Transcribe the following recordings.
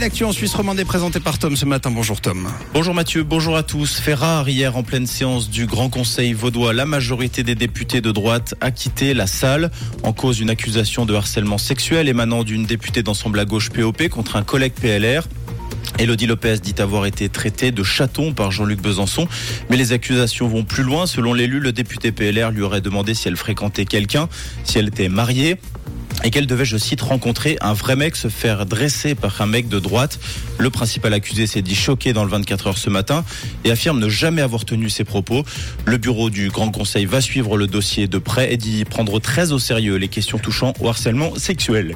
L'actu en Suisse romande est présentée par Tom ce matin. Bonjour Tom. Bonjour Mathieu, bonjour à tous. Fait hier en pleine séance du Grand Conseil vaudois, la majorité des députés de droite a quitté la salle en cause d'une accusation de harcèlement sexuel émanant d'une députée d'ensemble à gauche POP contre un collègue PLR. Elodie Lopez dit avoir été traitée de chaton par Jean-Luc Besançon, mais les accusations vont plus loin. Selon l'élu, le député PLR lui aurait demandé si elle fréquentait quelqu'un, si elle était mariée et qu'elle devait, je cite, rencontrer un vrai mec, se faire dresser par un mec de droite. Le principal accusé s'est dit choqué dans le 24 heures ce matin et affirme ne jamais avoir tenu ses propos. Le bureau du Grand Conseil va suivre le dossier de près et dit prendre très au sérieux les questions touchant au harcèlement sexuel.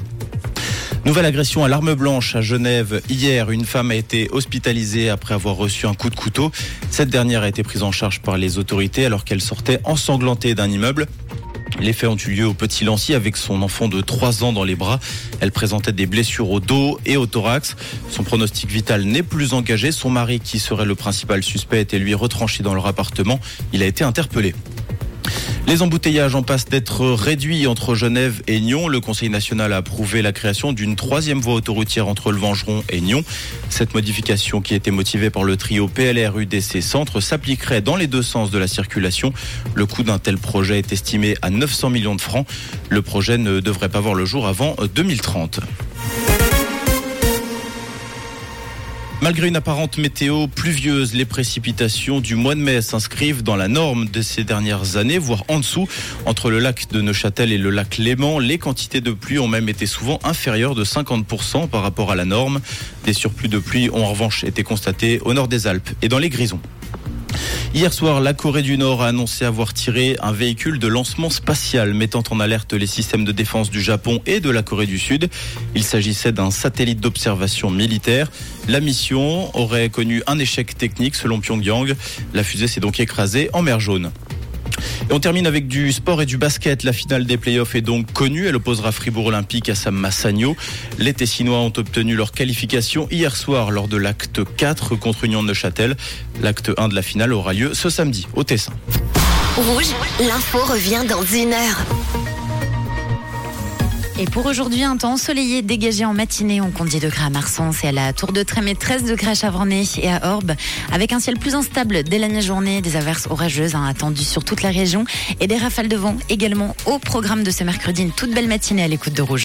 Nouvelle agression à l'arme blanche à Genève. Hier, une femme a été hospitalisée après avoir reçu un coup de couteau. Cette dernière a été prise en charge par les autorités alors qu'elle sortait ensanglantée d'un immeuble. Les faits ont eu lieu au Petit Lancy avec son enfant de 3 ans dans les bras. Elle présentait des blessures au dos et au thorax. Son pronostic vital n'est plus engagé. Son mari, qui serait le principal suspect, était lui retranché dans leur appartement. Il a été interpellé. Les embouteillages en passent d'être réduits entre Genève et Nyon. Le Conseil national a approuvé la création d'une troisième voie autoroutière entre le Vengeron et Nyon. Cette modification, qui était motivée par le trio PLR UDC Centre, s'appliquerait dans les deux sens de la circulation. Le coût d'un tel projet est estimé à 900 millions de francs. Le projet ne devrait pas voir le jour avant 2030. Malgré une apparente météo pluvieuse, les précipitations du mois de mai s'inscrivent dans la norme de ces dernières années, voire en dessous. Entre le lac de Neuchâtel et le lac Léman, les quantités de pluie ont même été souvent inférieures de 50% par rapport à la norme. Des surplus de pluie ont en revanche été constatés au nord des Alpes et dans les Grisons. Hier soir, la Corée du Nord a annoncé avoir tiré un véhicule de lancement spatial mettant en alerte les systèmes de défense du Japon et de la Corée du Sud. Il s'agissait d'un satellite d'observation militaire. La mission aurait connu un échec technique selon Pyongyang. La fusée s'est donc écrasée en mer Jaune. Et on termine avec du sport et du basket. La finale des playoffs est donc connue. Elle opposera Fribourg Olympique à Sam Massagno. Les Tessinois ont obtenu leur qualification hier soir lors de l'acte 4 contre Union de Neuchâtel. L'acte 1 de la finale aura lieu ce samedi au Tessin. Rouge, l'info revient dans une heure. Et pour aujourd'hui, un temps ensoleillé dégagé en matinée. On compte 10 degrés à Marsens et à la Tour de Trême 13 degrés à Chavornay et à Orbe. Avec un ciel plus instable dès la journée, des averses orageuses hein, attendues sur toute la région et des rafales de vent également au programme de ce mercredi. Une toute belle matinée à l'écoute de Rouge.